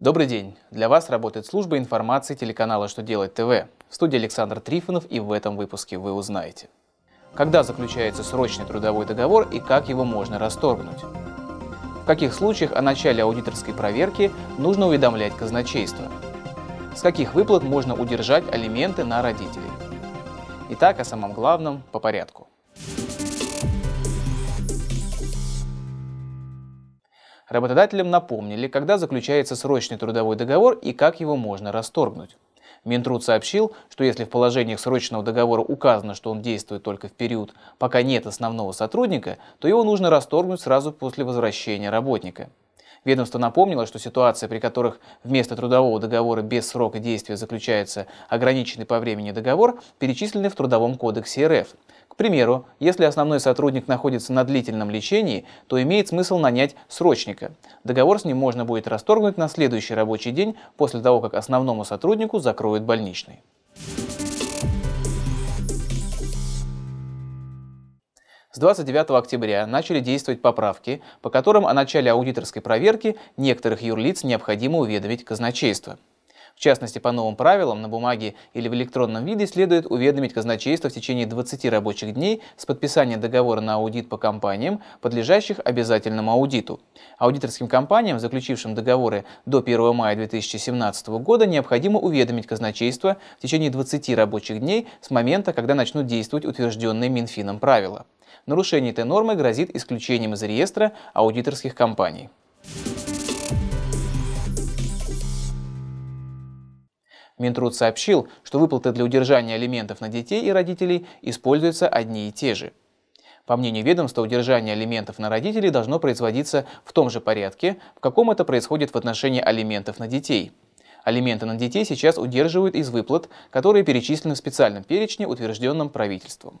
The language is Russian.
Добрый день! Для вас работает служба информации телеканала «Что делать ТВ». В студии Александр Трифонов и в этом выпуске вы узнаете. Когда заключается срочный трудовой договор и как его можно расторгнуть? В каких случаях о начале аудиторской проверки нужно уведомлять казначейство? С каких выплат можно удержать алименты на родителей? Итак, о самом главном по порядку. Работодателям напомнили, когда заключается срочный трудовой договор и как его можно расторгнуть. Минтруд сообщил, что если в положениях срочного договора указано, что он действует только в период, пока нет основного сотрудника, то его нужно расторгнуть сразу после возвращения работника. Ведомство напомнило, что ситуация, при которых вместо трудового договора без срока действия заключается ограниченный по времени договор, перечислены в Трудовом кодексе РФ. К примеру, если основной сотрудник находится на длительном лечении, то имеет смысл нанять срочника. Договор с ним можно будет расторгнуть на следующий рабочий день после того, как основному сотруднику закроют больничный. С 29 октября начали действовать поправки, по которым о начале аудиторской проверки некоторых юрлиц необходимо уведомить казначейство. В частности, по новым правилам на бумаге или в электронном виде следует уведомить казначейство в течение 20 рабочих дней с подписания договора на аудит по компаниям, подлежащих обязательному аудиту. Аудиторским компаниям, заключившим договоры до 1 мая 2017 года, необходимо уведомить казначейство в течение 20 рабочих дней с момента, когда начнут действовать утвержденные Минфином правила. Нарушение этой нормы грозит исключением из реестра аудиторских компаний. Минтруд сообщил, что выплаты для удержания алиментов на детей и родителей используются одни и те же. По мнению ведомства, удержание алиментов на родителей должно производиться в том же порядке, в каком это происходит в отношении алиментов на детей. Алименты на детей сейчас удерживают из выплат, которые перечислены в специальном перечне, утвержденном правительством.